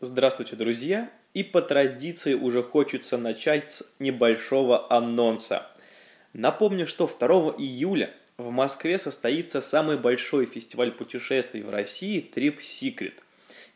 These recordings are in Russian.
Здравствуйте, друзья! И по традиции уже хочется начать с небольшого анонса. Напомню, что 2 июля в Москве состоится самый большой фестиваль путешествий в России Trip Secret.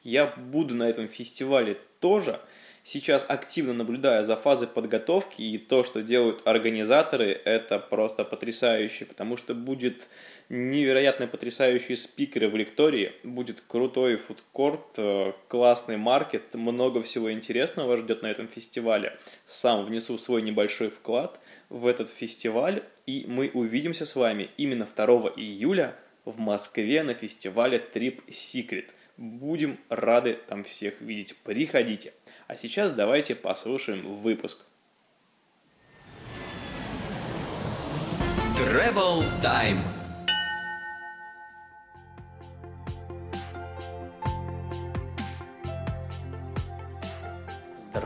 Я буду на этом фестивале тоже. Сейчас активно наблюдая за фазой подготовки и то, что делают организаторы, это просто потрясающе, потому что будет невероятно потрясающие спикеры в лектории, будет крутой фудкорт, э, классный маркет, много всего интересного вас ждет на этом фестивале. Сам внесу свой небольшой вклад в этот фестиваль, и мы увидимся с вами именно 2 июля в Москве на фестивале Trip Secret. Будем рады там всех видеть. Приходите. А сейчас давайте послушаем выпуск. Travel Time.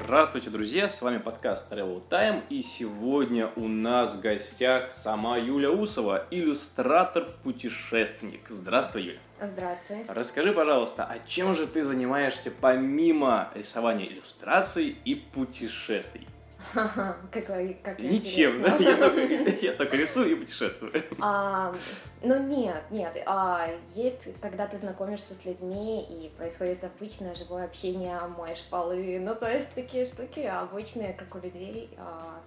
Здравствуйте, друзья! С вами подкаст Travel Time, и сегодня у нас в гостях сама Юля Усова, иллюстратор-путешественник. Здравствуй, Юля! Здравствуй. Расскажи, пожалуйста, а чем же ты занимаешься помимо рисования иллюстраций и путешествий? Как, как Ничем, да? Я только, рисую и путешествую. А, ну нет, нет. А, есть, когда ты знакомишься с людьми и происходит обычное живое общение, моешь полы, ну то есть такие штуки обычные, как у людей. А,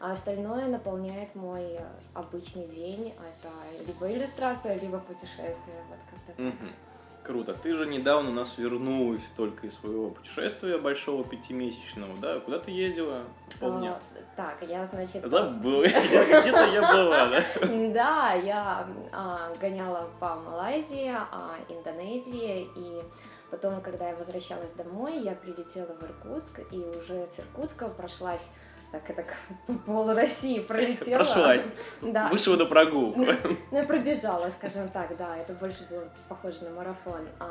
а остальное наполняет мой обычный день. Это либо иллюстрация, либо путешествие. Вот как-то так. Круто. Ты же недавно у нас вернулась только из своего путешествия большого пятимесячного, да? Куда ты ездила? Помню. А, так, я, значит... Забыл. Где-то я была, да? Да, я а, гоняла по Малайзии, а, Индонезии, и потом, когда я возвращалась домой, я прилетела в Иркутск, и уже с Иркутска прошлась так и так по полу России пролетела. Прошлась. Да. Вышла на прогулку. Ну, я пробежала, скажем так, да, это больше было похоже на марафон. А,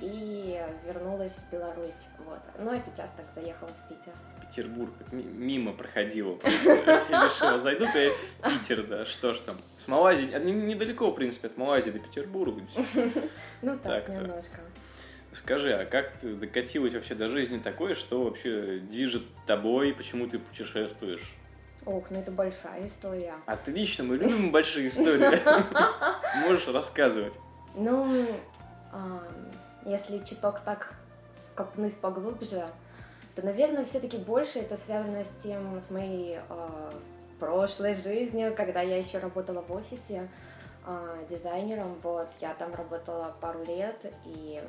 и вернулась в Беларусь, вот. Ну, а сейчас так заехала в Питер. Петербург мимо проходила. решила, зайду-ка я в Питер, да, что ж там. С Малайзии, а, не- недалеко, в принципе, от Малайзии до Петербурга. Ну, так, немножко. Скажи, а как ты докатилась вообще до жизни такой, что вообще движет тобой, почему ты путешествуешь? Ох, ну это большая история. Отлично, мы любим большие истории. Можешь рассказывать. Ну, если чуток так копнуть поглубже, то, наверное, все-таки больше это связано с тем, с моей а, прошлой жизнью, когда я еще работала в офисе а, дизайнером. Вот, я там работала пару лет, и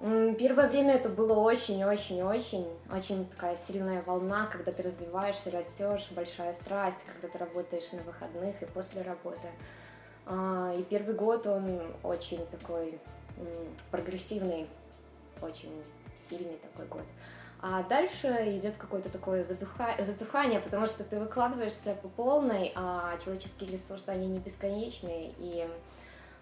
первое время это было очень-очень-очень, очень такая сильная волна, когда ты развиваешься, растешь, большая страсть, когда ты работаешь на выходных и после работы. А, И первый год он очень такой прогрессивный, очень сильный такой год. А дальше идет какое-то такое задуха- затухание, потому что ты выкладываешься по полной, а человеческие ресурсы, они не бесконечные, и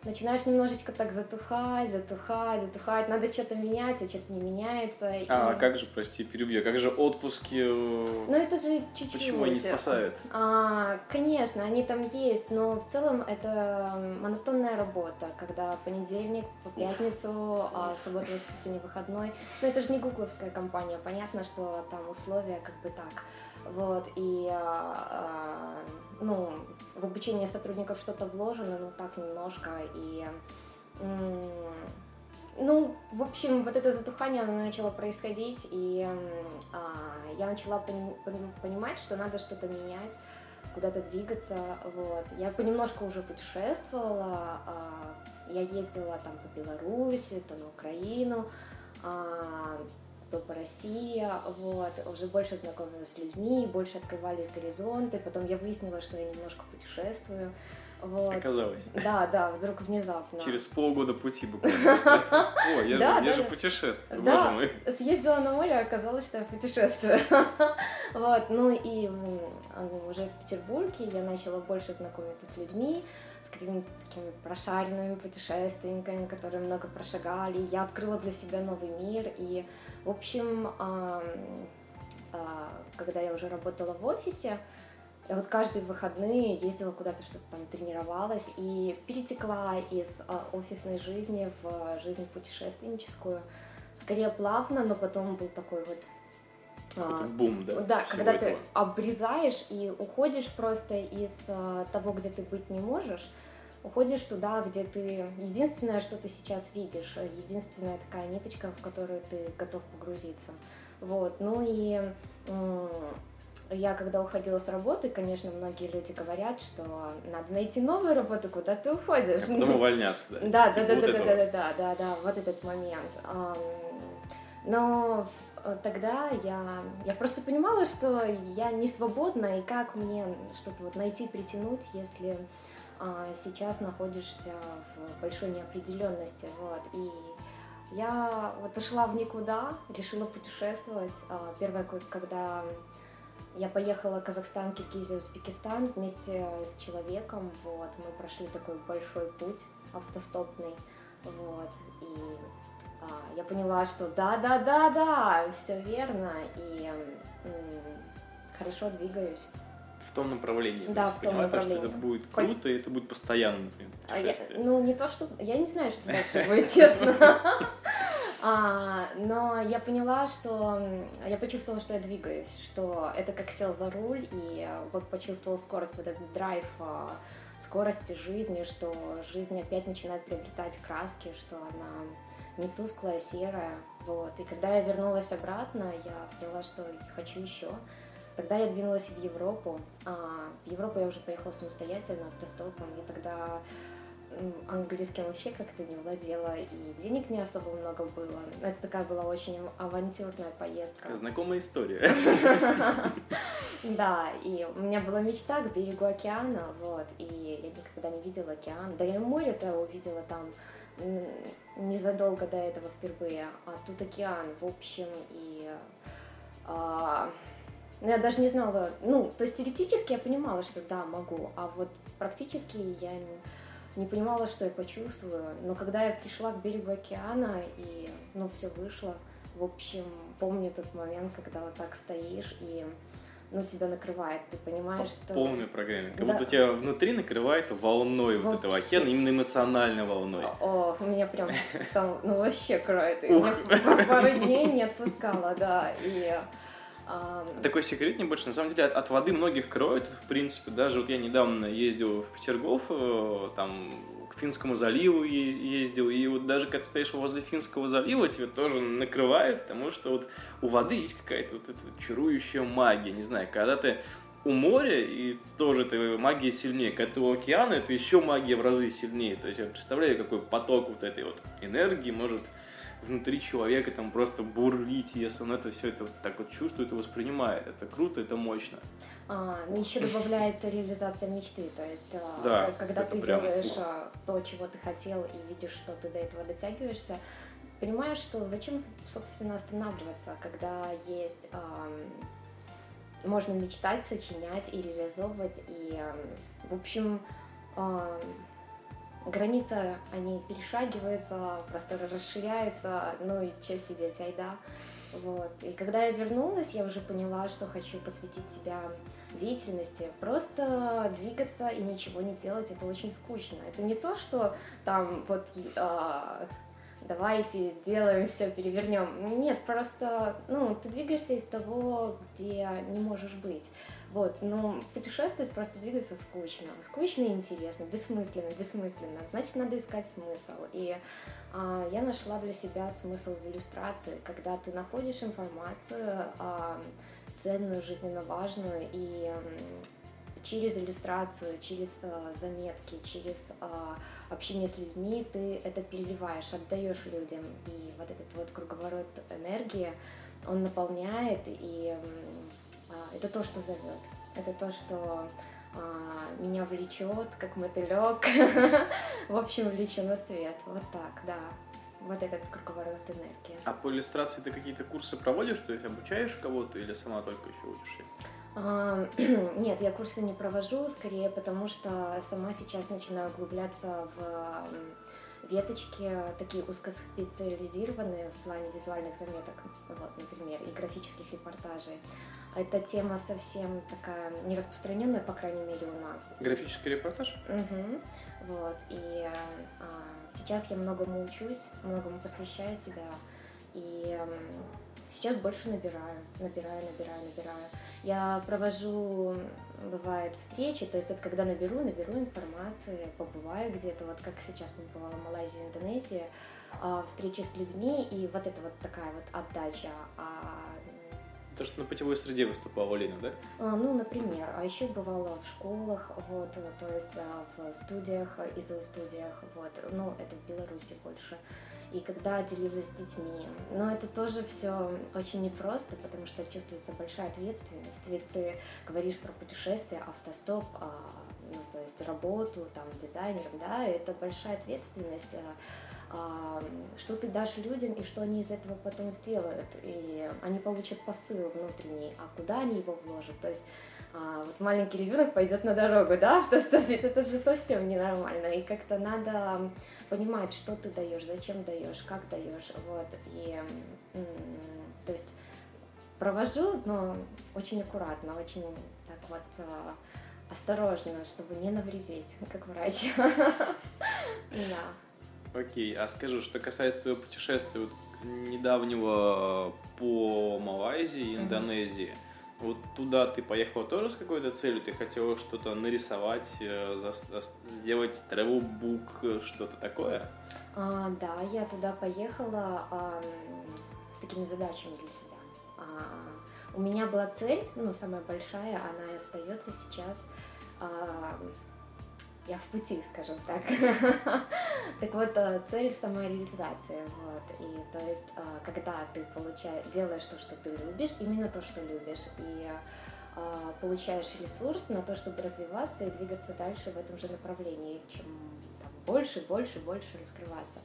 начинаешь немножечко так затухать, затухать, затухать, надо что-то менять, а что-то не меняется. и- А как же, прости, перебью, как же отпуски, э, Ну это же чуть-чуть. почему они спасают? А, конечно, они там есть, но в целом это монотонная работа, когда понедельник по пятницу, а суббота, воскресенье, выходной. Но это же не гугловская компания, понятно, что там условия как бы так. Вот, и, а, а, ну, в обучение сотрудников что-то вложено, но так немножко, и, ну, в общем, вот это затухание, оно начало происходить, и а, я начала поним- понимать, что надо что-то менять, куда-то двигаться, вот. Я понемножку уже путешествовала, а, я ездила там по Беларуси, то на Украину, а, то по России, вот, уже больше знакомилась с людьми, больше открывались горизонты, потом я выяснила, что я немножко путешествую, вот. Оказалось. Да, да, вдруг внезапно. Через полгода пути буквально. О, я Да, же, я да, же путешествую, Да. боже мой. Съездила на море, а оказалось, что я путешествую. Вот, ну и уже в Петербурге я начала больше знакомиться с людьми, с какими-то такими прошаренными путешественниками, которые много прошагали. Я открыла для себя новый мир. И, в общем, а, когда я уже работала в офисе, я вот каждые выходные ездила куда-то, что-то там тренировалась и перетекла из а, офисной жизни в жизнь путешественническую. скорее плавно, но потом был такой вот а, бум, да? Да, когда этого. ты обрезаешь и уходишь просто из а, того, где ты быть не можешь, уходишь туда, где ты... Единственное, что ты сейчас видишь, единственная такая ниточка, в которую ты готов погрузиться. Вот, ну и я когда уходила с работы, конечно, многие люди говорят, что надо найти новую работу, куда ты уходишь. А потом увольняться, да? Да, да, да, да, да, да, да, да, да, вот этот момент. Но тогда я, я просто понимала, что я не свободна, и как мне что-то вот найти, притянуть, если а, сейчас находишься в большой неопределенности, вот, и я вот ушла в никуда, решила путешествовать. А, первое, когда я поехала в Казахстан, Киргизию, Узбекистан вместе с человеком, вот, мы прошли такой большой путь автостопный, вот, и я поняла, что да-да-да-да, все верно, и хорошо двигаюсь. В том направлении. Да, в том направлении. Что это будет круто, и это будет постоянно, например, а я, Ну, не то, что... Я не знаю, что дальше будет, честно. А, но я поняла, что я почувствовала, что я двигаюсь, что это как сел за руль и вот почувствовала скорость, вот этот драйв а, скорости жизни, что жизнь опять начинает приобретать краски, что она не тусклая, серая, вот. И когда я вернулась обратно, я поняла, что хочу еще. Тогда я двинулась в Европу. А, в Европу я уже поехала самостоятельно, автостопом. Я тогда английским вообще как-то не владела, и денег не особо много было. Это такая была очень авантюрная поездка. Знакомая история. Да, и у меня была мечта к берегу океана, вот, и я никогда не видела океан. Да я море-то увидела там незадолго до этого впервые, а тут океан, в общем, и а, ну, я даже не знала, ну, то есть теоретически я понимала, что да, могу, а вот практически я не понимала, что я почувствую. Но когда я пришла к берегу океана, и, ну, все вышло, в общем, помню тот момент, когда вот так стоишь, и ну, тебя накрывает, ты понимаешь, что... В полной программе. Как да. будто тебя внутри накрывает волной вообще. вот этого океана, именно эмоциональной волной. О, у меня прям там, ну, вообще кроет. Пару дней не отпускала, да, и... Такой секрет небольшой. На самом деле от, от воды многих кроет, в принципе. Даже вот я недавно ездил в Петергоф, э, там к Финскому заливу ездил, и вот даже когда стоишь возле Финского залива, тебя тоже накрывает, потому что вот у воды есть какая-то вот эта чарующая магия, не знаю, когда ты у моря, и тоже эта магия сильнее. Когда ты у океана, это еще магия в разы сильнее. То есть я представляю, какой поток вот этой вот энергии может внутри человека там просто бурлить, если он это все это так вот чувствует и воспринимает. Это круто, это мощно. А, ну еще добавляется реализация мечты, то есть а, да, когда ты прям... делаешь а, то, чего ты хотел и видишь, что ты до этого дотягиваешься, понимаешь, что зачем, собственно, останавливаться, когда есть можно мечтать, сочинять и реализовывать, и, в общем, граница, они перешагиваются, простор расширяется, ну и что сидеть, айда. Вот. И когда я вернулась, я уже поняла, что хочу посвятить себя деятельности. Просто двигаться и ничего не делать, это очень скучно. Это не то, что там вот а, давайте сделаем все, перевернем. Нет, просто ну, ты двигаешься из того, где не можешь быть. Вот, но путешествовать просто двигаться скучно. Скучно и интересно, бессмысленно, бессмысленно. Значит, надо искать смысл. И а, я нашла для себя смысл в иллюстрации, когда ты находишь информацию а, ценную, жизненно важную, и через иллюстрацию, через а, заметки, через а, общение с людьми ты это переливаешь, отдаешь людям. И вот этот вот круговорот энергии, он наполняет и а, это то, что зовет. Это то, что меня влечет, как мотылек. В общем, влечу на свет. Вот так, да. Вот этот круговорот энергии. А по иллюстрации ты какие-то курсы проводишь, то есть обучаешь кого-то или сама только еще учишь их? А, нет, я курсы не провожу, скорее потому что сама сейчас начинаю углубляться в веточки такие узкоспециализированные в плане визуальных заметок, вот, например, и графических репортажей. Эта тема совсем такая не распространенная, по крайней мере, у нас. Графический репортаж? Угу. Вот. И а, сейчас я многому учусь, многому посвящаю себя. И сейчас больше набираю, набираю, набираю, набираю. Я провожу, бывает, встречи, то есть вот когда наберу, наберу информации, побываю где-то, вот как сейчас побывала в Малайзии, Индонезии, а, встречи с людьми, и вот это вот такая вот отдача. А... То, что на путевой среде выступала Лена, да? А, ну, например. А еще бывала в школах, вот, то есть а, в студиях, изо-студиях, вот. Ну, это в Беларуси больше и когда делилась с детьми. Но это тоже все очень непросто, потому что чувствуется большая ответственность. Ведь ты говоришь про путешествия, автостоп, а, ну, то есть работу, там, дизайнером, да, это большая ответственность а, а, что ты дашь людям и что они из этого потом сделают. И они получат посыл внутренний, а куда они его вложат. То есть а, вот маленький ребенок пойдет на дорогу, да, автостопить, это же совсем ненормально. И как-то надо понимать, что ты даешь, зачем даешь, как даешь, вот. И, то есть провожу, но очень аккуратно, очень так вот а, осторожно, чтобы не навредить, как врач. Да. Окей, а скажу, что касается твоего путешествия недавнего по Малайзии, Индонезии, вот туда ты поехала тоже с какой-то целью? Ты хотела что-то нарисовать, э, сделать travel book, что-то такое? А, да, я туда поехала а, с такими задачами для себя. А, у меня была цель, ну, самая большая, она и остается сейчас. А, я в пути, скажем так. так вот, э, цель самореализации, вот, и то есть, э, когда ты получаешь, делаешь то, что ты любишь, именно то, что любишь, и э, получаешь ресурс на то, чтобы развиваться и двигаться дальше в этом же направлении, чем там, больше, больше, больше раскрываться.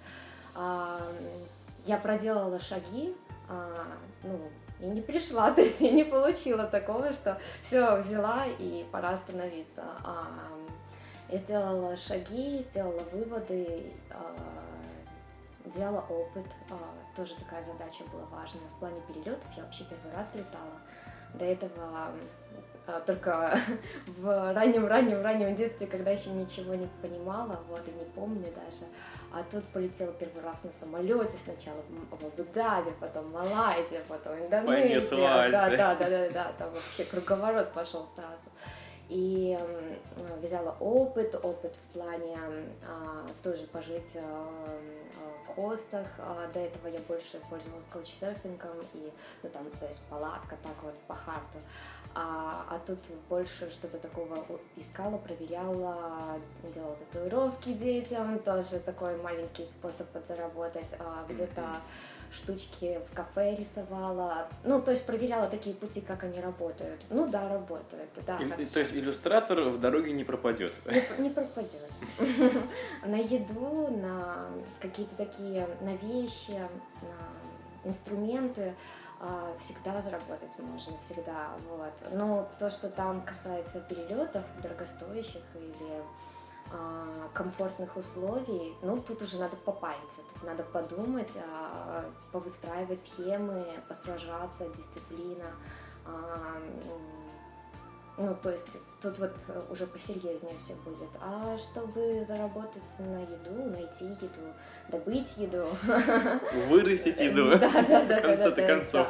Я проделала шаги, а, ну, и не пришла, то есть я не получила такого, что все, взяла и пора остановиться. А, я сделала шаги, сделала выводы, а, взяла опыт. А, тоже такая задача была важная. В плане перелетов я вообще первый раз летала. До этого а, только в раннем-раннем-раннем детстве, когда еще ничего не понимала, вот, и не помню даже. А тут полетела первый раз на самолете сначала в Абу-Даби, потом Малайзия, потом Индонезия. Да, да, да, да, да, там вообще круговорот пошел сразу и взяла опыт, опыт в плане а, тоже пожить а, а, в хостах. А, до этого я больше пользовалась коучсерфингом и, ну там, то есть палатка так вот по харту. А, а тут больше что-то такого искала, проверяла, делала татуировки детям, тоже такой маленький способ подзаработать, а, где-то mm-hmm штучки в кафе рисовала. Ну, то есть проверяла такие пути, как они работают. Ну да, работают, да. И, то есть иллюстратор в дороге не пропадет? Не, не пропадет. На еду, на какие-то такие, на вещи, на инструменты а, всегда заработать можно, всегда, вот. Но то, что там касается перелетов дорогостоящих или комфортных условий, ну, тут уже надо попариться, тут надо подумать, а, повыстраивать схемы, посражаться, дисциплина. А, ну, то есть тут вот уже посерьезнее все будет. А чтобы заработать на еду, найти еду, добыть еду. Вырастить еду. Да, да, да. В конце-то концов.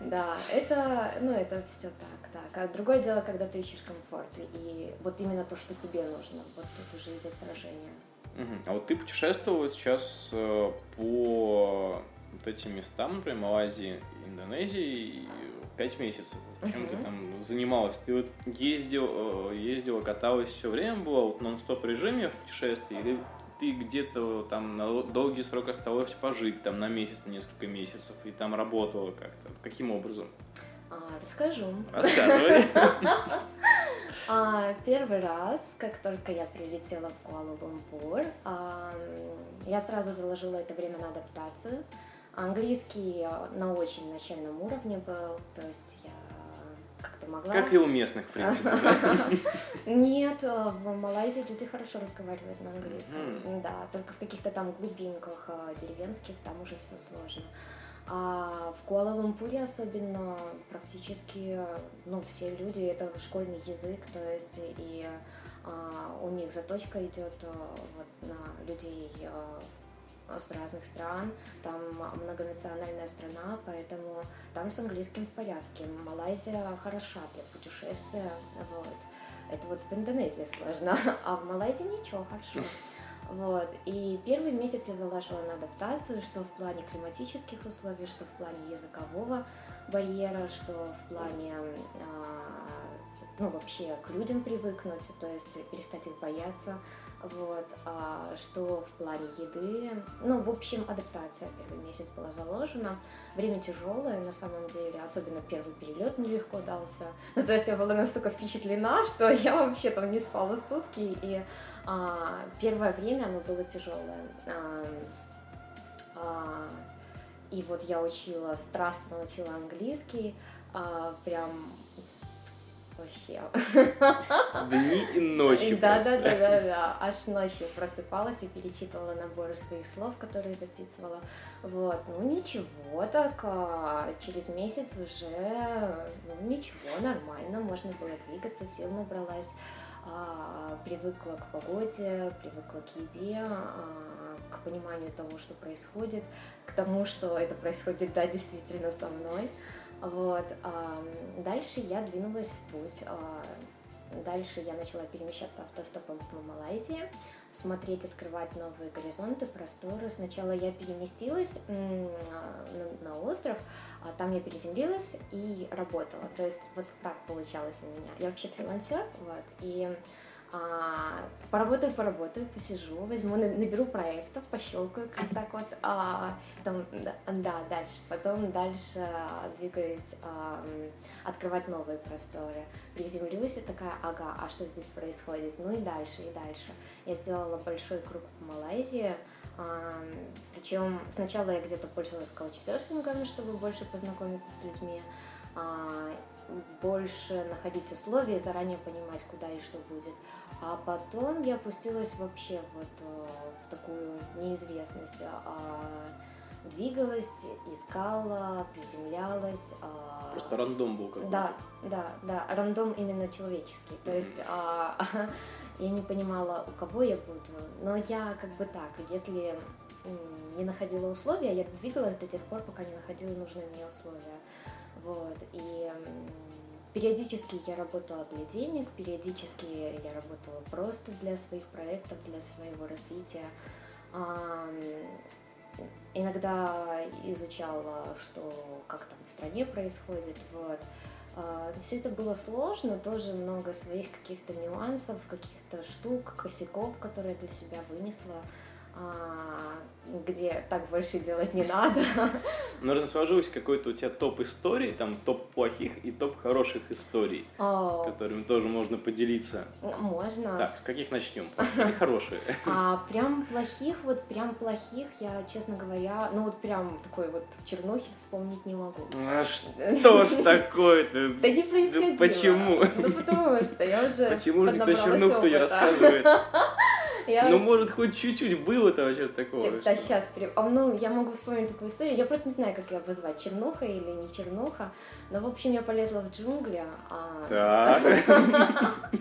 Да, это, ну, это все так. А другое дело, когда ты ищешь комфорт, и вот именно то, что тебе нужно, вот тут уже идет сражение. Угу. А вот ты путешествовала сейчас э, по вот этим местам, например, Малайзии, Индонезии, пять месяцев. Чем uh ты там занималась? Ты вот ездил, э, ездила, каталась все время, была вот нон-стоп режиме в путешествии, или ты где-то там на долгий срок осталась пожить, там на месяц, на несколько месяцев, и там работала как-то? Каким образом? А, расскажу. Рассказывай. А, первый раз, как только я прилетела в Куала-Лумпур, а, я сразу заложила это время на адаптацию. Английский на очень начальном уровне был, то есть я как-то могла... Как и у местных, в принципе, Нет, в Малайзии люди хорошо разговаривают на английском. Да, только в каких-то там глубинках деревенских там уже все сложно. А в Куала-Лумпуре особенно практически ну, все люди это школьный язык, то есть и а, у них заточка идет а, вот, на людей а, с разных стран, там многонациональная страна, поэтому там с английским в порядке. Малайзия хороша для путешествия, вот. Это вот в Индонезии сложно, а в Малайзии ничего, хорошо. Вот. И первый месяц я залаживала на адаптацию, что в плане климатических условий, что в плане языкового барьера, что в плане а, ну, вообще к людям привыкнуть, то есть перестать их бояться, вот, а что в плане еды, ну, в общем, адаптация первый месяц была заложена, время тяжелое, на самом деле, особенно первый перелет нелегко дался, ну, то есть я была настолько впечатлена, что я вообще там не спала сутки, и а, первое время оно было тяжелое, а, а, и вот я учила, страстно учила английский, а, прям вообще. Дни и ночи Да, да, да, да, да. Аж ночью просыпалась и перечитывала наборы своих слов, которые записывала. Вот, ну ничего так, а через месяц уже, ну ничего, нормально, можно было двигаться, сил набралась, а, привыкла к погоде, привыкла к еде, а, к пониманию того, что происходит, к тому, что это происходит, да, действительно со мной. Вот. Дальше я двинулась в путь. А, дальше я начала перемещаться автостопом по Малайзии, смотреть, открывать новые горизонты, просторы. Сначала я переместилась на остров, а там я переземлилась и работала. То есть вот так получалось у меня. Я вообще фрилансер, вот, и а, поработаю, поработаю, посижу, возьму, наберу проектов, пощелкаю как так вот, а, потом, да, дальше, потом дальше двигаюсь а, открывать новые просторы, приземлюсь и такая, ага, а что здесь происходит, ну и дальше, и дальше. Я сделала большой круг по Малайзии, а, причем сначала я где-то пользовалась каучсерфингом, чтобы больше познакомиться с людьми, а, больше находить условия, заранее понимать, куда и что будет. А потом я опустилась вообще вот э, в такую неизвестность. А двигалась, искала, приземлялась. А Просто рандом был какой-то. Да, да, да, рандом именно человеческий. То есть а, я не понимала, у кого я буду. Но я как бы так, если не находила условия, я двигалась до тех пор, пока не находила нужные мне условия. Вот. И периодически я работала для денег, периодически я работала просто для своих проектов, для своего развития. Иногда изучала, что как там в стране происходит, вот. А, Все это было сложно, тоже много своих каких-то нюансов, каких-то штук, косяков, которые я для себя вынесла. А, где так больше делать не надо. Наверное, сложилось какой-то у тебя топ историй, там топ плохих и топ хороших историй, О. которыми тоже можно поделиться. Можно. Так, с каких начнем? Плохие хорошие? А, прям плохих, вот прям плохих, я, честно говоря, ну вот прям такой вот чернухи вспомнить не могу. А что ж такое-то? Да не происходило. Почему? Ну потому что я уже Почему же никто чернуху не рассказывает? Я... Ну, может, хоть чуть-чуть было-то вообще такого. Типа, да, сейчас, а, ну, я могу вспомнить такую историю, я просто не знаю, как ее обозвать, чернуха или не чернуха, но, в общем, я полезла в джунгли, а... Так.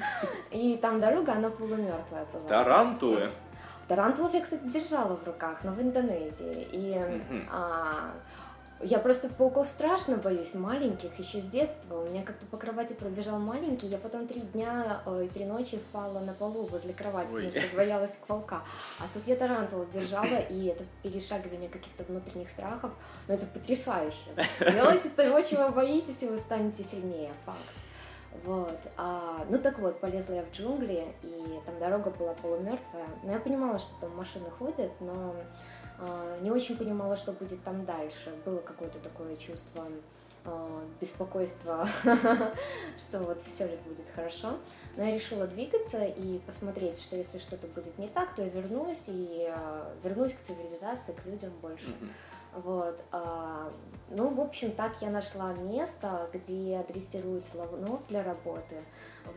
И там дорога, она полумертвая была. Тарантулы? Тарантулов я, кстати, держала в руках, но в Индонезии. И а, я просто пауков страшно боюсь, маленьких, еще с детства. У меня как-то по кровати пробежал маленький, я потом три дня и три ночи спала на полу возле кровати, Ой. потому что боялась паука. А тут я тарантула держала, и это перешагивание каких-то внутренних страхов, ну это потрясающе. Делайте того, чего боитесь, и вы станете сильнее, факт. Вот. А, ну так вот, полезла я в джунгли, и там дорога была полумертвая. Но я понимала, что там машины ходят, но а, не очень понимала, что будет там дальше. Было какое-то такое чувство а, беспокойства, что вот все ли будет хорошо. Но я решила двигаться и посмотреть, что если что-то будет не так, то я вернусь и а, вернусь к цивилизации, к людям больше. Вот. Ну, в общем, так я нашла место, где дрессируют слонов для работы.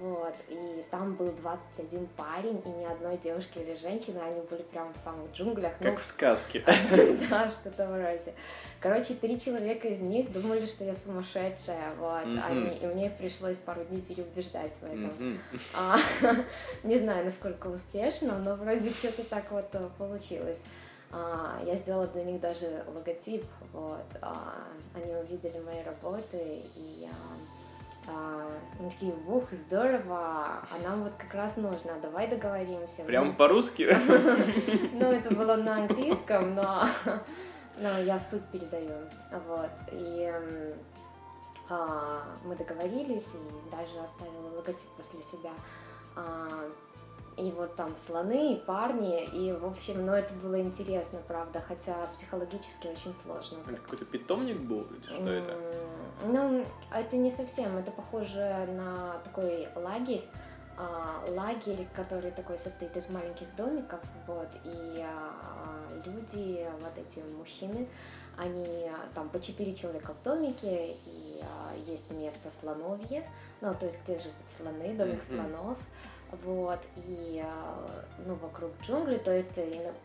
Вот, и там был 21 парень, и ни одной девушки или женщины, они были прям в самых джунглях. Как ну, в сказке. Да, что-то вроде. Короче, три человека из них думали, что я сумасшедшая, вот, они, и мне пришлось пару дней переубеждать в этом. А, не знаю, насколько успешно, но вроде что-то так вот э, получилось. А, я сделала для них даже логотип, вот. А, они увидели мои работы, и а, они такие, ух, здорово, а нам вот как раз нужно, давай договоримся. Прям ну, по-русски? Ну, это было на английском, но, я суть передаю, вот. И мы договорились, и даже оставила логотип после себя. И вот там слоны, и парни, и, в общем, ну, это было интересно, правда, хотя психологически очень сложно. Это какой-то питомник был, или что это? Ну, это не совсем, это похоже на такой лагерь, а, лагерь, который такой состоит из маленьких домиков, вот, и а, люди, вот эти мужчины, они там по четыре человека в домике, и а, есть место слоновье, ну, то есть где живут слоны, домик mm-hmm. слонов, вот, и, а, ну, вокруг джунглей, то есть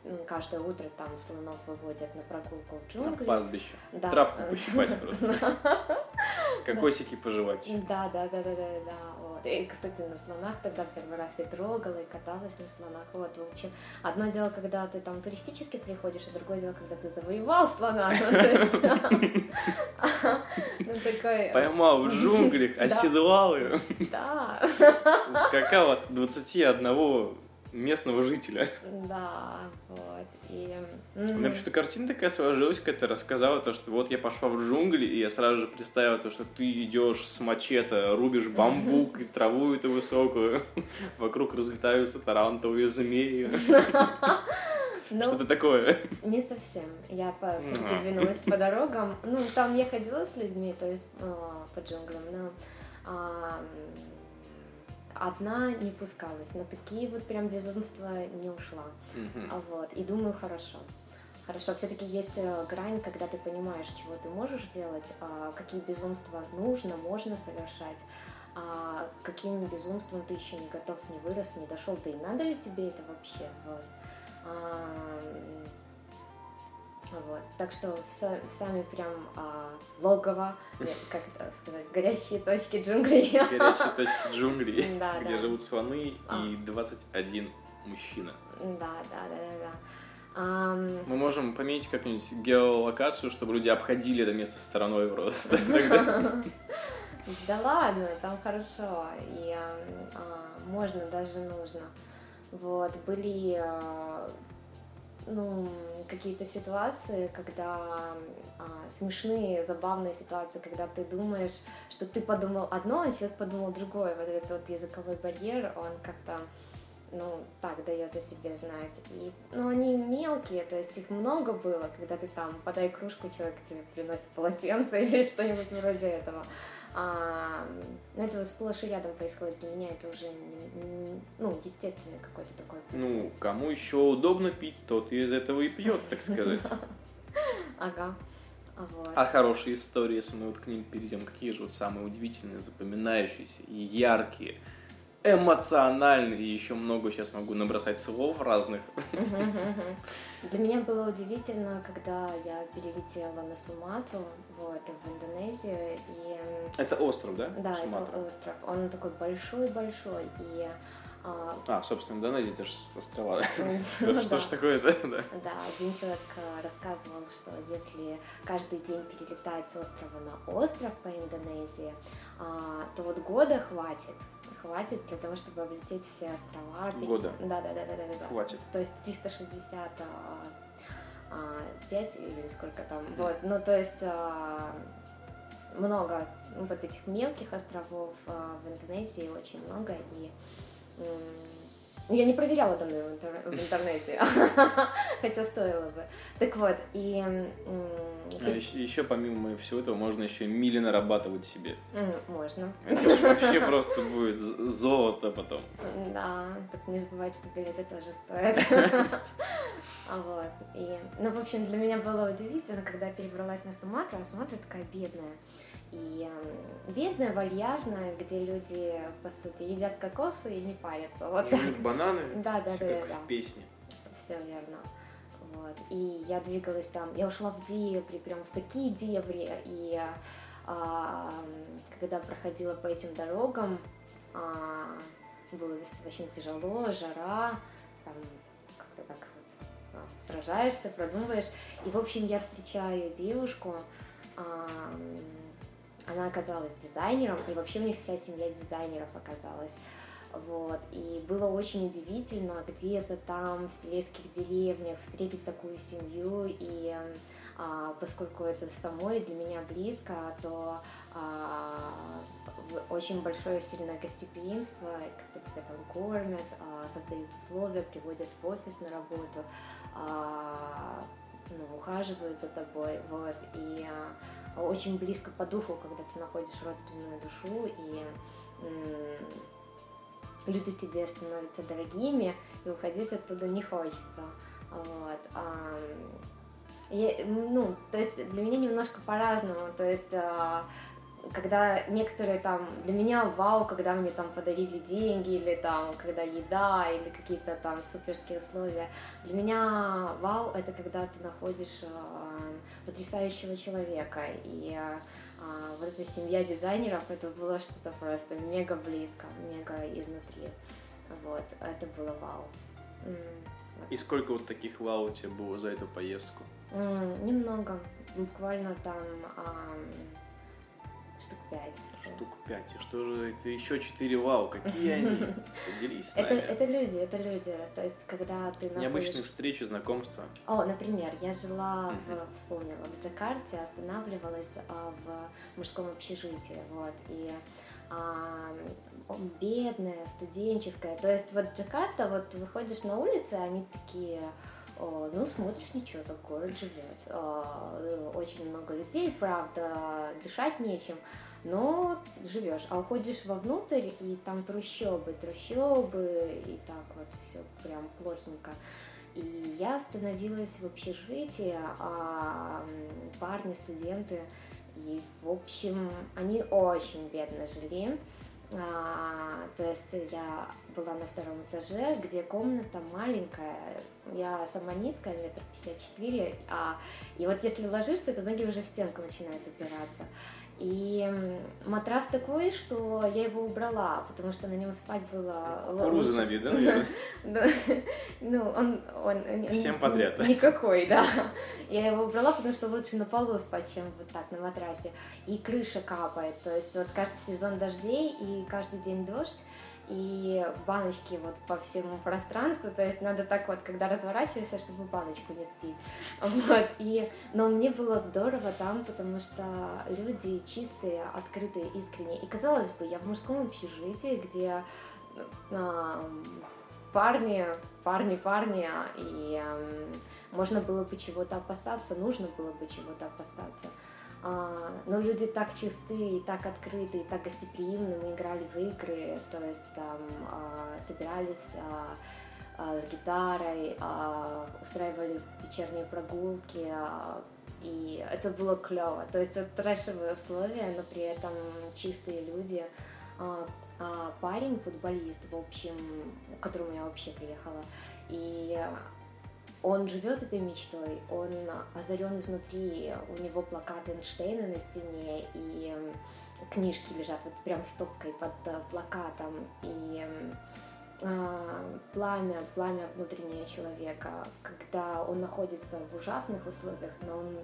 на, каждое утро там слонов выводят на прогулку в джунгли. На пастбище. Да. Травку пощипать просто. Кокосики пожевать. Да, да, да, да, да, да, вот. И, кстати, на слонах тогда первый раз и трогала, и каталась на слонах, вот, в общем. Одно дело, когда ты там туристически приходишь, а другое дело, когда ты завоевал слона, ну, то есть... Ну, такой... Поймал в джунглях, оседлал ее. Да. Ускакал от 21 местного жителя. Да, вот. И... У меня почему-то картина такая сложилась, когда ты рассказала то, что вот я пошла в джунгли, и я сразу же представила то, что ты идешь с мачете, рубишь бамбук и траву эту высокую, вокруг разлетаются тарантовые змеи. Ну, Что-то такое. Не совсем. Я по, все-таки двинулась по дорогам. Ну, там я ходила с людьми, то есть о, по джунглям, но а, одна не пускалась. На такие вот прям безумства не ушла. Mm-hmm. Вот. И думаю, хорошо. Хорошо, все-таки есть э, грань, когда ты понимаешь, чего ты можешь делать, а какие безумства нужно, можно совершать, а каким безумством ты еще не готов, не вырос, не дошел, да и надо ли тебе это вообще? Вот. Вот. Так что в, в сами прям а, логово, как это сказать, горящие точки джунглей. Горящие точки джунглей, да, где да. живут слоны а. и 21 мужчина. Да, да, да, да, да. Um... Мы можем поменять как-нибудь геолокацию, чтобы люди обходили это место стороной просто. Да ладно, там хорошо, и а, можно, даже нужно. Вот, были а, ну, какие-то ситуации, когда а, смешные, забавные ситуации, когда ты думаешь, что ты подумал одно, а человек подумал другое. Вот этот вот языковой барьер, он как-то ну, так дает о себе знать. И, ну, они мелкие, то есть их много было, когда ты там подай кружку, человек тебе приносит полотенце или что-нибудь вроде этого. А, но это сплошь и рядом происходит. Для меня это уже ну, естественный какой-то такой ну, процесс. Ну, кому еще удобно пить, тот из этого и пьет, так сказать. Ага. Вот. А хорошие истории, если мы вот к ним перейдем, какие же вот самые удивительные, запоминающиеся и яркие, эмоциональные, и еще много сейчас могу набросать слов разных. Для меня было удивительно, когда я перелетела на Суматру, вот, в Индонезию, и... Это остров, да? Да, Суматра. это остров. Он такой большой-большой, и а, а, собственно, Индонезия это же острова. Что ж такое-то? Да, один человек э, рассказывал, что если каждый день перелетать с острова на остров по Индонезии, а, то вот года хватит хватит для того, чтобы облететь все острова. Года? Да, да, да, да, да. Хватит. То есть 365 5 или сколько там. Mm-hmm. Вот, ну то есть а, много вот этих мелких островов а, в Индонезии очень много и ну, я не проверяла там в интернете, хотя стоило бы. Так вот, и... А еще, еще помимо всего этого можно еще мили нарабатывать себе. Можно. Это вообще просто будет золото потом. Да, так не забывать, что билеты тоже стоят. А вот. И, ну, в общем, для меня было удивительно, когда я перебралась на Суматру, а Суматра такая бедная. И э, бедная, вальяжная, где люди, по сути, едят кокосы и не парятся. Вот. И бананы. Да, да, да, да, да. Песни. Все верно. Вот. И я двигалась там, я ушла в дебри, прям в такие дебри. И а, когда проходила по этим дорогам, а, было достаточно тяжело, жара, там как-то так сражаешься, продумываешь. И, в общем, я встречаю девушку, она оказалась дизайнером, и вообще у них вся семья дизайнеров оказалась. Вот. И было очень удивительно где-то там в сельских деревнях встретить такую семью. И а, поскольку это самой для меня близко, то а, очень большое сильное гостеприимство, когда тебя там кормят, а, создают условия, приводят в офис на работу, а, ну, ухаживают за тобой. Вот. И а, очень близко по духу, когда ты находишь родственную душу и люди тебе становятся дорогими, и уходить оттуда не хочется. Вот. Я, ну, то есть для меня немножко по-разному. То есть когда некоторые там, для меня вау, когда мне там подарили деньги, или там, когда еда, или какие-то там суперские условия. Для меня вау, это когда ты находишь э, потрясающего человека, и э, вот эта семья дизайнеров, это было что-то просто мега близко, мега изнутри. Вот, это было вау. И сколько вот таких вау у тебя было за эту поездку? Немного, буквально там штук пять. Штук пять. И что же это еще четыре вау? Какие они? Поделись с нами. Это, это люди, это люди. То есть, когда ты находишь... Необычные встречи, знакомства. О, например, я жила в, вспомнила, в Джакарте, останавливалась а, в мужском общежитии, вот, и а, бедная, студенческая. То есть вот Джакарта, вот выходишь на улицы, они такие ну, смотришь, ничего, так город живет. А, очень много людей, правда, дышать нечем, но живешь. А уходишь вовнутрь, и там трущобы, трущобы, и так вот все прям плохенько. И я остановилась в общежитии, а парни, студенты, и, в общем, они очень бедно жили. А, то есть я была на втором этаже, где комната маленькая, я сама низкая, метр пятьдесят четыре, а, и вот если ложишься, то ноги уже в стенку начинают упираться. И матрас такой, что я его убрала, потому что на нем спать было лучше. на вид, да, Ну, он... он Всем подряд, Никакой, да. Я его убрала, потому что лучше на полу спать, чем вот так на матрасе. И крыша капает, то есть вот каждый сезон дождей и каждый день дождь, и баночки вот по всему пространству, то есть надо так вот, когда разворачиваешься, чтобы баночку не спить. Вот, и, но мне было здорово там, потому что люди чистые, открытые, искренние. И казалось бы, я в мужском общежитии, где а, парни, парни, парни, и а, можно было бы чего-то опасаться, нужно было бы чего-то опасаться. А, но люди так чистые и так открытые, и так гостеприимны, мы играли в игры, то есть там а, собирались а, с гитарой, устраивали вечерние прогулки, и это было клево. То есть вот трэшевые условия, но при этом чистые люди. Парень, футболист, в общем, к которому я вообще приехала, и он живет этой мечтой, он озарен изнутри, у него плакаты Эйнштейна на стене, и книжки лежат вот прям стопкой под э, плакатом, и э, пламя, пламя внутреннего человека, когда он находится в ужасных условиях, но он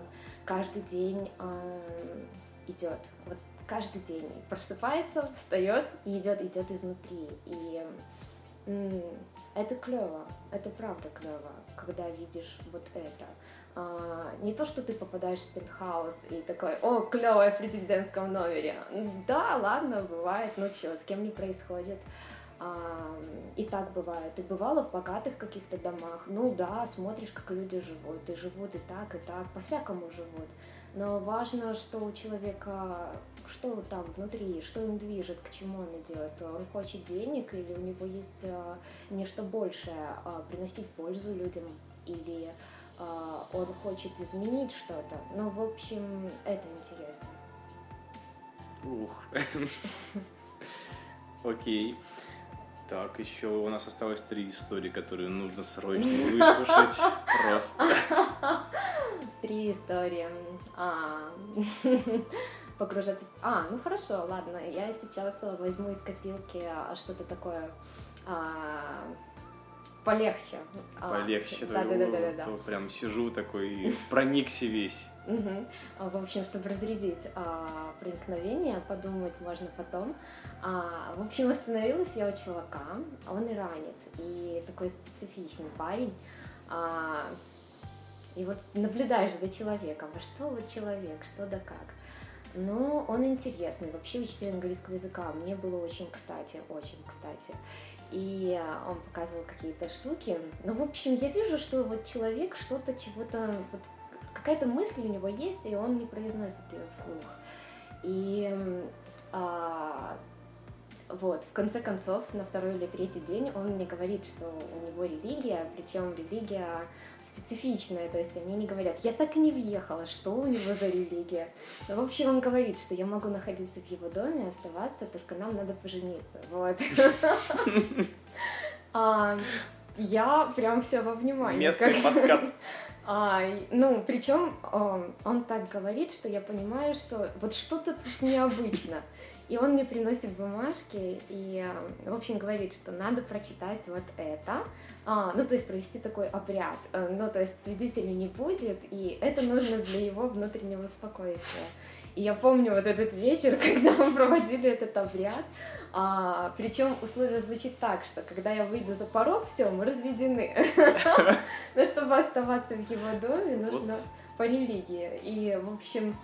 каждый день э, идет, вот каждый день просыпается, встает и идет, идет изнутри, и это клево, это правда клево, когда видишь вот это. А, не то, что ты попадаешь в пентхаус и такой, о, клевое в президентском номере. Да, ладно, бывает, ну что, с кем не происходит. А, и так бывает. И бывало в богатых каких-то домах. Ну да, смотришь, как люди живут. И живут и так, и так, по-всякому живут. Но важно, что у человека что там внутри, что им движет, к чему он идет. Он хочет денег или у него есть э, нечто большее, а, приносить пользу людям, или а, он хочет изменить что-то. Ну, в общем, это интересно. Ух. Окей. Так, еще у нас осталось три истории, которые нужно срочно выслушать. Просто. Три истории. А, погружаться. А, ну хорошо, ладно, я сейчас возьму из копилки а, что-то такое а, полегче. А, полегче, да, да, да, да, да. То прям сижу такой, проникся весь. Угу. В общем, чтобы разрядить а, проникновение, подумать можно потом. А, в общем, остановилась я у чувака, он иранец и такой специфичный парень. А, и вот наблюдаешь за человеком, а что вот человек, что да как. Ну, он интересный, вообще учитель английского языка, мне было очень кстати, очень кстати. И он показывал какие-то штуки. Ну, в общем, я вижу, что вот человек что-то, чего-то, вот какая-то мысль у него есть, и он не произносит ее вслух. И а, вот, в конце концов, на второй или третий день он мне говорит, что у него религия, причем религия специфичная, то есть они не говорят, я так и не въехала, что у него за религия. Но, в общем, он говорит, что я могу находиться в его доме, оставаться, только нам надо пожениться. Вот. А, я прям все во внимании. Местный подкат. А, ну, причем он, он так говорит, что я понимаю, что вот что-то тут необычно. И он мне приносит бумажки и, в общем, говорит, что надо прочитать вот это, а, ну, то есть провести такой обряд, э, ну, то есть свидетелей не будет, и это нужно для его внутреннего спокойствия. И я помню вот этот вечер, когда мы проводили этот обряд. А, причем условие звучит так, что когда я выйду за порог, все, мы разведены. Но чтобы оставаться в его доме, нужно по религии. И, в общем,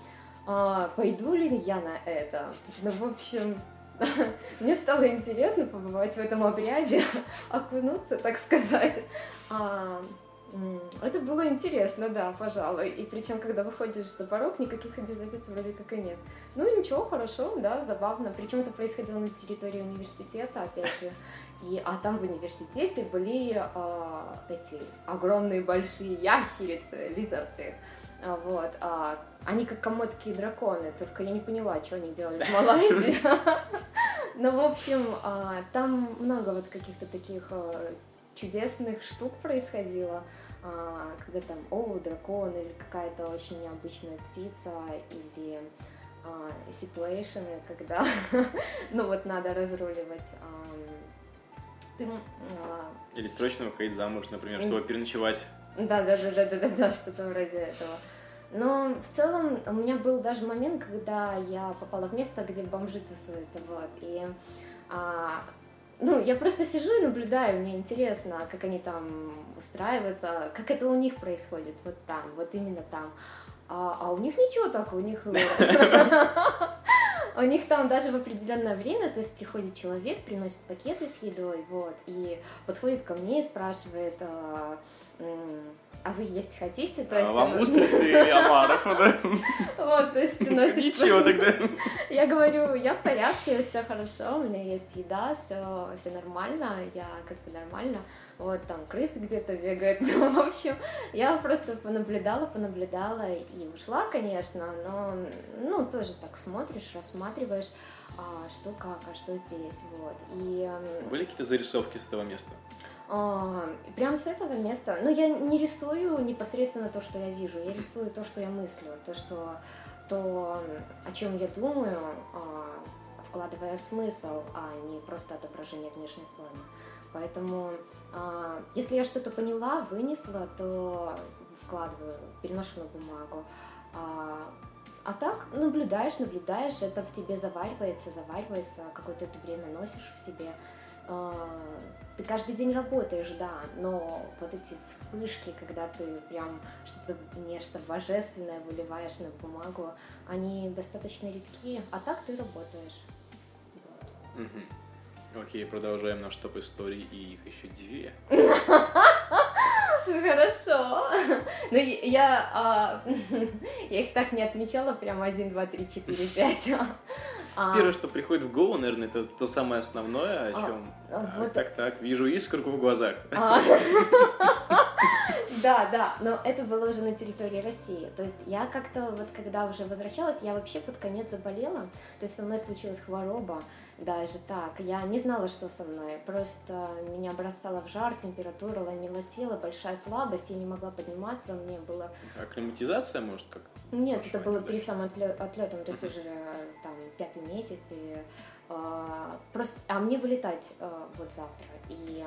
а, пойду ли я на это? Ну, в общем, мне стало интересно побывать в этом обряде, окунуться, так сказать. А, это было интересно, да, пожалуй. И причем, когда выходишь за порог, никаких обязательств вроде как и нет. Ну ничего, хорошо, да, забавно. Причем это происходило на территории университета, опять же. И, а там в университете были а, эти огромные большие ящерицы, лизарты. А, вот. А, они как комодские драконы, только я не поняла, что они делали в Малайзии. Ну, в общем, а, там много вот каких-то таких а, чудесных штук происходило, когда там, о, дракон, или какая-то очень необычная птица, или ситуэйшены, когда, ну вот, надо разруливать. Ты, или срочно выходить замуж, например, чтобы переночевать. Да, да, да, да, да, да, да, что-то вроде этого. Но в целом у меня был даже момент, когда я попала в место, где бомжи тусуются, вот, и а, ну, я просто сижу и наблюдаю, мне интересно, как они там устраиваются, как это у них происходит, вот там, вот именно там. А, а у них ничего так, у них... У них там даже в определенное время, то есть приходит человек, приносит пакеты с едой, вот, и подходит ко мне и спрашивает, а, а вы есть хотите? То есть, а вам устрицы и омаров, да? Вот, то есть приносит... Ничего тогда. Я говорю, я в порядке, все хорошо, у меня есть еда, все, все нормально, я как бы нормально. Вот там крысы где-то бегают. Ну, в общем, я просто понаблюдала, понаблюдала и ушла, конечно, но, ну, тоже так смотришь, рассматриваешь, а, что как, а что здесь, вот. И... Были какие-то зарисовки с этого места? А, прям с этого места. Но я не рисую непосредственно то, что я вижу, я рисую то, что я мыслю, то, что то, о чем я думаю, а, вкладывая смысл, а не просто отображение внешней формы. Поэтому, а, если я что-то поняла, вынесла, то вкладываю, переношу на бумагу. А так наблюдаешь, наблюдаешь, это в тебе заваривается, заваривается, какое-то это время носишь в себе каждый день работаешь, да, но вот эти вспышки, когда ты прям что-то нечто божественное выливаешь на бумагу, они достаточно редкие, а так ты работаешь. Вот. Угу. Окей, продолжаем наш топ историй, и их еще две. Хорошо. Но я, а, я их так не отмечала, прям один, два, три, четыре, пять. А... Первое, что приходит в голову, наверное, это то самое основное, о чем. А, так, вот... так, так, вижу искорку в глазах. А. Да, да, но это было уже на территории России. То есть я как-то вот когда уже возвращалась, я вообще под конец заболела. То есть со мной случилась хвороба, даже так. Я не знала, что со мной. Просто меня бросало в жар, температура ломила тело, большая слабость, я не могла подниматься, мне было... Акклиматизация, может, как Нет, это было перед самым отлетом, то есть уже там пятый месяц, и э, просто... А мне вылетать э, вот завтра, и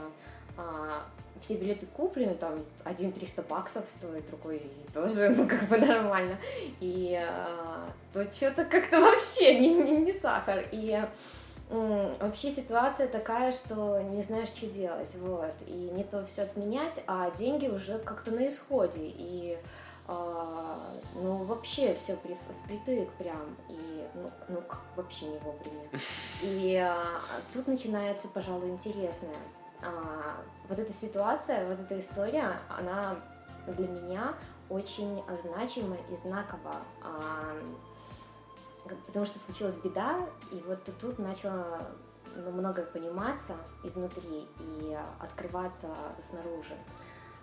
а, все билеты куплены, там один 300 баксов стоит, другой тоже, ну, как бы нормально. И а, то что-то как-то вообще не, не, не сахар. И вообще ситуация такая, что не знаешь, что делать, вот, и не то все отменять, а деньги уже как-то на исходе, и а, ну вообще все при, впритык прям, и ну, ну вообще не вовремя. И а, тут начинается, пожалуй, интересное. А, вот эта ситуация, вот эта история, она для меня очень значима и знакова. А, потому что случилась беда, и вот тут начало ну, многое пониматься изнутри и открываться снаружи.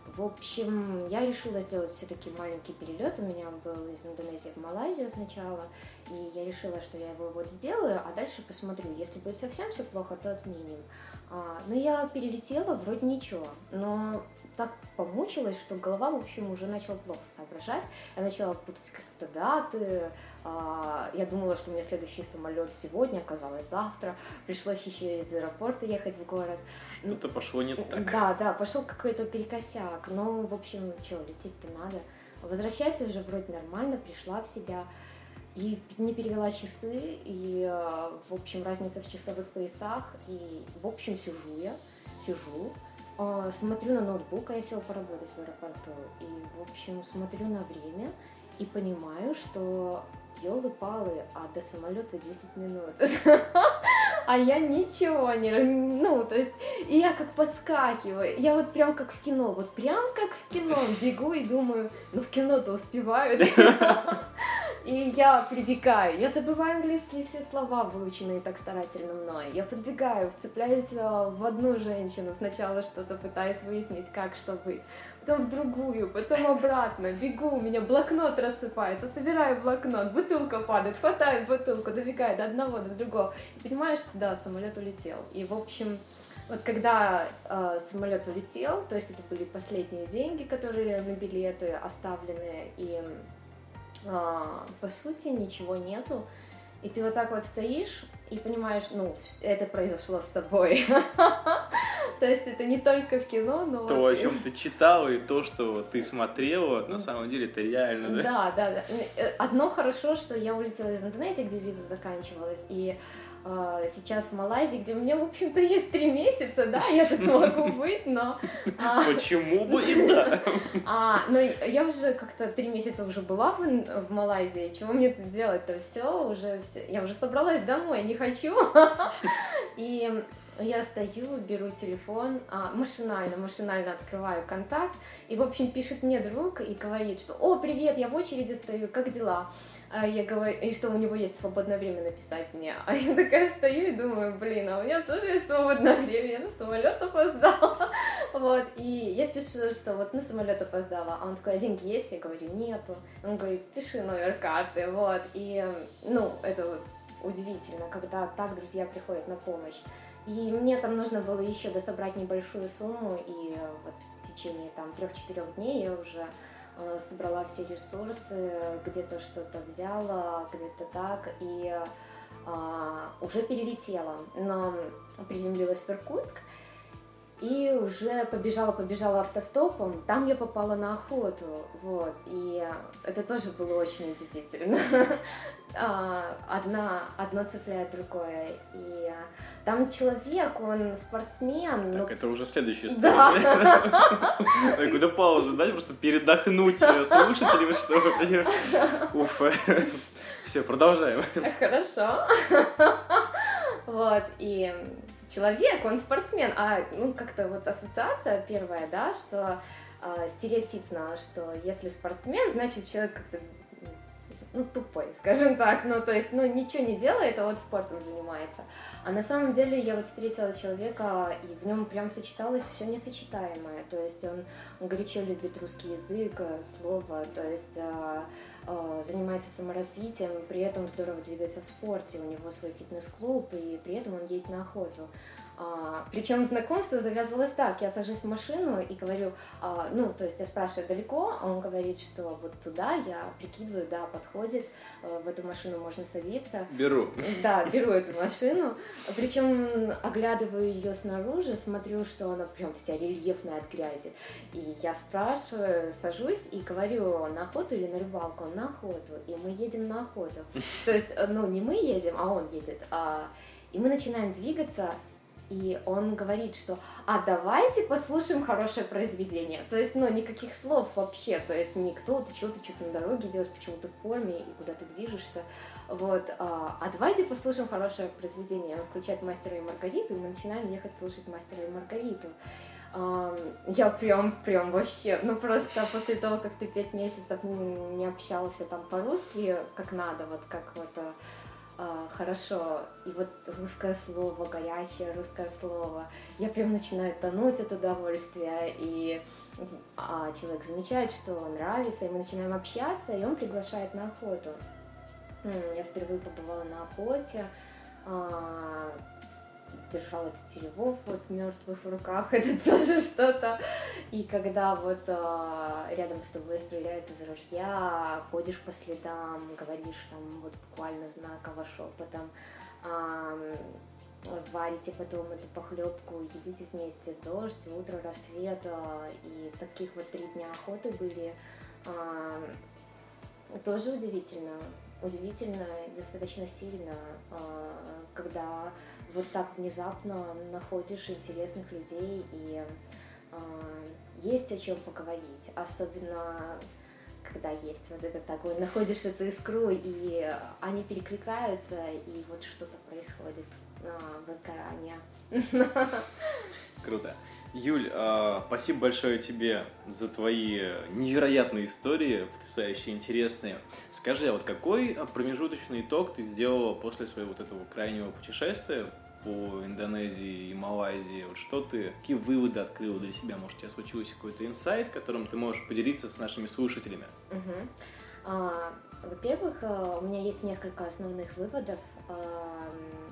В общем, я решила сделать все-таки маленький перелет. У меня был из Индонезии в Малайзию сначала, и я решила, что я его вот сделаю, а дальше посмотрю. Если будет совсем все плохо, то отменим. А, ну, я перелетела, вроде ничего, но так помучилась, что голова, в общем, уже начала плохо соображать. Я начала путать как-то даты. А, я думала, что у меня следующий самолет сегодня, оказалось завтра. Пришлось еще из аэропорта ехать в город. Ну, то пошло не так. Да, да, пошел какой-то перекосяк. Ну, в общем, что, лететь-то надо. Возвращаюсь уже вроде нормально, пришла в себя. И не перевела часы, и, а, в общем, разница в часовых поясах, и, в общем, сижу я, сижу, смотрю на ноутбук, а я села поработать в аэропорту. И, в общем, смотрю на время и понимаю, что елы-палы, а до самолета 10 минут. А я ничего не... Ну, то есть, и я как подскакиваю. Я вот прям как в кино, вот прям как в кино бегу и думаю, ну в кино-то успевают. И я прибегаю, я забываю английские все слова, выученные так старательно мной. Я подбегаю, вцепляюсь э, в одну женщину, сначала что-то пытаюсь выяснить, как что быть, потом в другую, потом обратно, бегу, у меня блокнот рассыпается, собираю блокнот, бутылка падает, хватаю бутылку, добегаю до одного, до другого. И понимаешь, что да, самолет улетел. И, в общем, вот когда э, самолет улетел, то есть это были последние деньги, которые на билеты оставлены, и по сути ничего нету. И ты вот так вот стоишь и понимаешь, ну, это произошло с тобой. То есть это не только в кино, но... То, о чем ты читала, и то, что ты смотрела, на самом деле это реально, да? Да, да, да. Э, одно хорошо, что я улетела из Индонезии, где виза заканчивалась, и а, сейчас в Малайзии, где у меня, в общем-то, есть три месяца, да, я тут могу быть, но... А, Почему бы и да? А, но я уже как-то три месяца уже была в, в Малайзии, чего мне тут делать-то? Все, уже все, я уже собралась домой, не хочу. И я стою, беру телефон, а, машинально, машинально открываю контакт, и, в общем, пишет мне друг и говорит, что «О, привет, я в очереди стою, как дела?» А я говорю, и что у него есть свободное время написать мне. А я такая стою и думаю, блин, а у меня тоже есть свободное время, я на самолет опоздала. Вот, и я пишу, что вот на самолет опоздала, а он такой, а деньги есть? Я говорю, нету. Он говорит, пиши номер карты, вот, и, ну, это вот удивительно, когда так друзья приходят на помощь. И мне там нужно было еще дособрать небольшую сумму, и вот в течение там трех-четырех дней я уже собрала все ресурсы, где-то что-то взяла, где-то так, и а, уже перелетела, но приземлилась в Иркутск, и уже побежала, побежала автостопом. Там я попала на охоту, вот, и это тоже было очень удивительно. А, одна, одно цепляет другое. И там человек, он спортсмен. Так, но... это уже следующая история. Да. Куда паузу дать, просто передохнуть слушателям, что... Уф. Все, продолжаем. Хорошо. Вот, и человек, он спортсмен, а ну как-то вот ассоциация первая, да, что э, стереотипно, что если спортсмен, значит человек как-то ну, тупой, скажем так, ну, то есть, ну, ничего не делает, а вот спортом занимается. А на самом деле я вот встретила человека, и в нем прям сочеталось все несочетаемое, то есть он, горячо любит русский язык, э, слово, то есть а, э, занимается саморазвитием, при этом здорово двигается в спорте, у него свой фитнес-клуб, и при этом он едет на охоту. А, причем знакомство завязывалось так, я сажусь в машину и говорю, а, ну, то есть я спрашиваю, далеко, а он говорит, что вот туда, я прикидываю, да, подходит, а, в эту машину можно садиться. Беру. Да, беру эту машину, причем оглядываю ее снаружи, смотрю, что она прям вся рельефная от грязи, и я спрашиваю, сажусь и говорю, на охоту или на рыбалку? На охоту, и мы едем на охоту. То есть, ну, не мы едем, а он едет, а и мы начинаем двигаться, и он говорит, что «а давайте послушаем хорошее произведение». То есть, ну, никаких слов вообще, то есть никто, ты что, ты что-то на дороге делаешь, почему ты в форме и куда ты движешься, вот, а, а давайте послушаем хорошее произведение. Он включает «Мастера и Маргариту», и мы начинаем ехать слушать «Мастера и Маргариту». Я прям, прям вообще, ну просто после того, как ты пять месяцев не общался там по-русски, как надо, вот как вот а, хорошо, и вот русское слово, горячее русское слово, я прям начинаю тонуть от удовольствия, и а, человек замечает, что нравится, и мы начинаем общаться, и он приглашает на охоту. Я впервые побывала на охоте, а, держал этот телевов вот мертвых в руках, это тоже что-то. И когда вот а, рядом с тобой стреляют из ружья, ходишь по следам, говоришь там вот буквально знаково шепотом, а, варите потом эту похлебку, едите вместе дождь, утро, рассвет, а, и таких вот три дня охоты были. А, тоже удивительно, удивительно, достаточно сильно, а, когда вот так внезапно находишь интересных людей и э, есть о чем поговорить, особенно когда есть вот этот такой, находишь эту искру, и они перекликаются, и вот что-то происходит, э, возгорание. Круто. Юль, э, спасибо большое тебе за твои невероятные истории, потрясающие, интересные. Скажи, а вот какой промежуточный итог ты сделала после своего вот этого крайнего путешествия по Индонезии и Малайзии? Вот что ты, какие выводы открыла для себя? Может, у тебя случился какой-то инсайт, которым ты можешь поделиться с нашими слушателями? А, во-первых, э, у меня есть несколько основных выводов.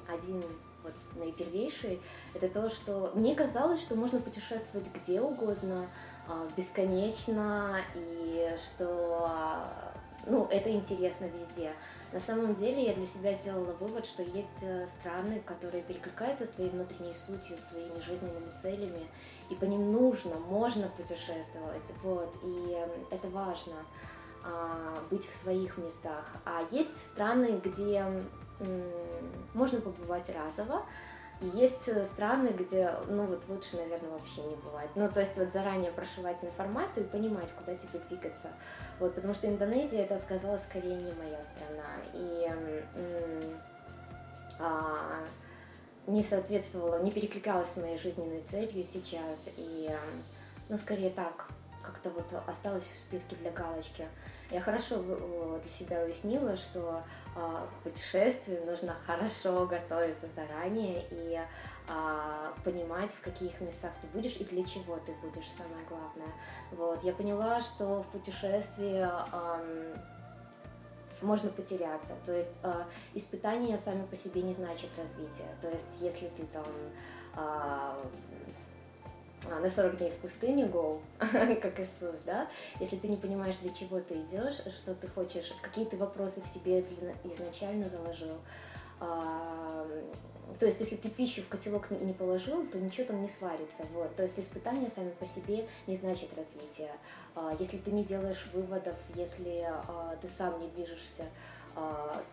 Один вот наипервейший, это то, что мне казалось, что можно путешествовать где угодно, а, бесконечно, и что ну, это интересно везде. На самом деле я для себя сделала вывод, что есть э, страны, которые перекликаются с твоей внутренней сутью, с твоими жизненными целями, и по ним нужно, можно путешествовать, вот, и это важно а, быть в своих местах. А есть страны, где можно побывать разово, есть э, страны, где, ну вот лучше, наверное, вообще не бывает. Ну, то есть вот заранее прошивать информацию и понимать, куда тебе двигаться. Вот, потому что Индонезия, это оказалась скорее не моя страна. И а, не соответствовала, не перекликалась с моей жизненной целью сейчас. И, ну, скорее так, как-то вот осталось в списке для галочки. Я хорошо для себя уяснила, что а, к путешествию нужно хорошо готовиться заранее и а, понимать, в каких местах ты будешь и для чего ты будешь, самое главное. Вот. Я поняла, что в путешествии можно потеряться. То есть э, испытания сами по себе не значат развитие. То есть если ты там э, а, на 40 дней в пустыне go, как Иисус, да, если ты не понимаешь, для чего ты идешь, что ты хочешь, какие ты вопросы в себе изначально заложил, а, то есть, если ты пищу в котелок не положил, то ничего там не сварится. Вот. То есть, испытания сами по себе не значит развития. А, если ты не делаешь выводов, если ты сам не движешься, а,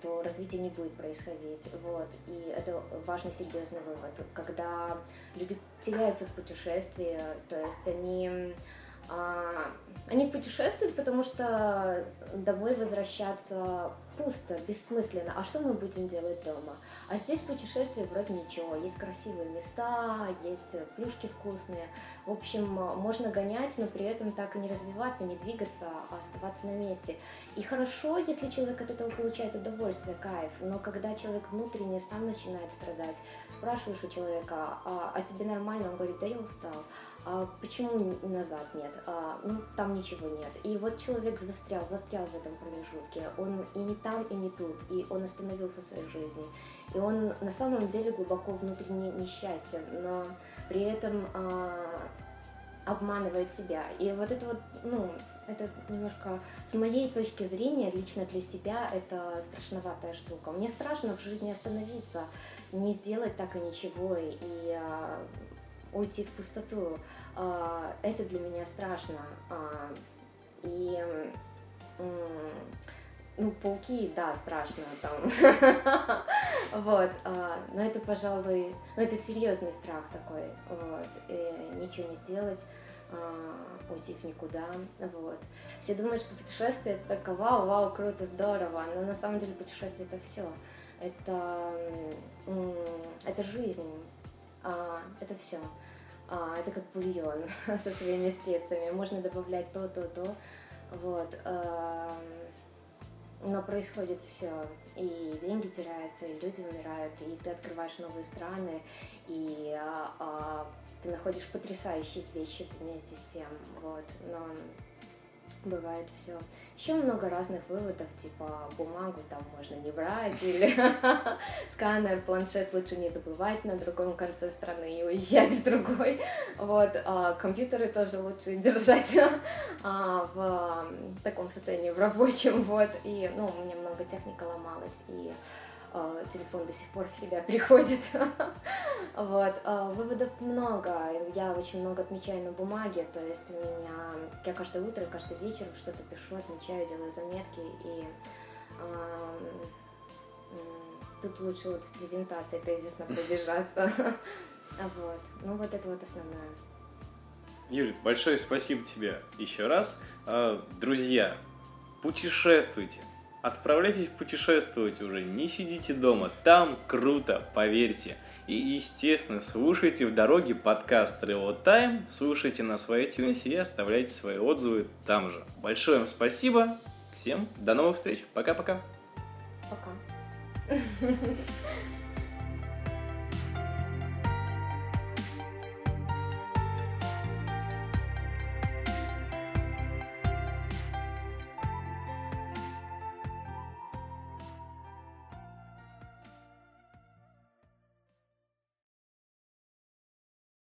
то развитие не будет происходить. Вот. И это важный серьезный вывод. Когда люди теряются в путешествии, то есть они а, они путешествуют, потому что домой возвращаться пусто, бессмысленно. А что мы будем делать дома? А здесь путешествие вроде ничего. Есть красивые места, есть плюшки вкусные. В общем, можно гонять, но при этом так и не развиваться, не двигаться, а оставаться на месте. И хорошо, если человек от этого получает удовольствие, кайф. Но когда человек внутренне сам начинает страдать, спрашиваешь у человека, а, а тебе нормально? Он говорит, да я устал а почему назад нет, а, ну там ничего нет. И вот человек застрял, застрял в этом промежутке, он и не там, и не тут, и он остановился в своей жизни, и он на самом деле глубоко внутренне несчастен, но при этом а, обманывает себя. И вот это вот, ну, это немножко с моей точки зрения, лично для себя, это страшноватая штука. Мне страшно в жизни остановиться, не сделать так и ничего, и а, уйти в пустоту. А, это для меня страшно. А, и ну, пауки, да, страшно там. вот. А, но это, пожалуй, ну, это серьезный страх такой. Вот. И ничего не сделать уйти в никуда, вот. Все думают, что путешествие это так вау, вау, круто, здорово, но на самом деле путешествие это все, это, это жизнь, это все. А, это как бульон со своими специями. Можно добавлять то, то, то. Вот. Но происходит все. И деньги теряются, и люди умирают, и ты открываешь новые страны, и а, а, ты находишь потрясающие вещи вместе с тем. Вот. Но бывает все. Еще много разных выводов, типа бумагу там можно не брать, или сканер, планшет лучше не забывать на другом конце страны и уезжать в другой. Вот, а компьютеры тоже лучше держать а, в таком состоянии, в рабочем, вот. И, ну, у меня много техника ломалась, и телефон до сих пор в себя приходит. вот. А, выводов много. Я очень много отмечаю на бумаге, то есть у меня... Я каждое утро, каждый вечер что-то пишу, отмечаю, делаю заметки, и тут лучше вот с презентацией тезисно пробежаться. вот. Ну, вот это вот основное. Юль, большое спасибо тебе еще раз. А, друзья, путешествуйте, Отправляйтесь путешествовать уже, не сидите дома, там круто, поверьте. И, естественно, слушайте в дороге подкаст Travel Time, слушайте на своей iTunes и оставляйте свои отзывы там же. Большое вам спасибо, всем до новых встреч, пока-пока. Пока. -пока. Пока.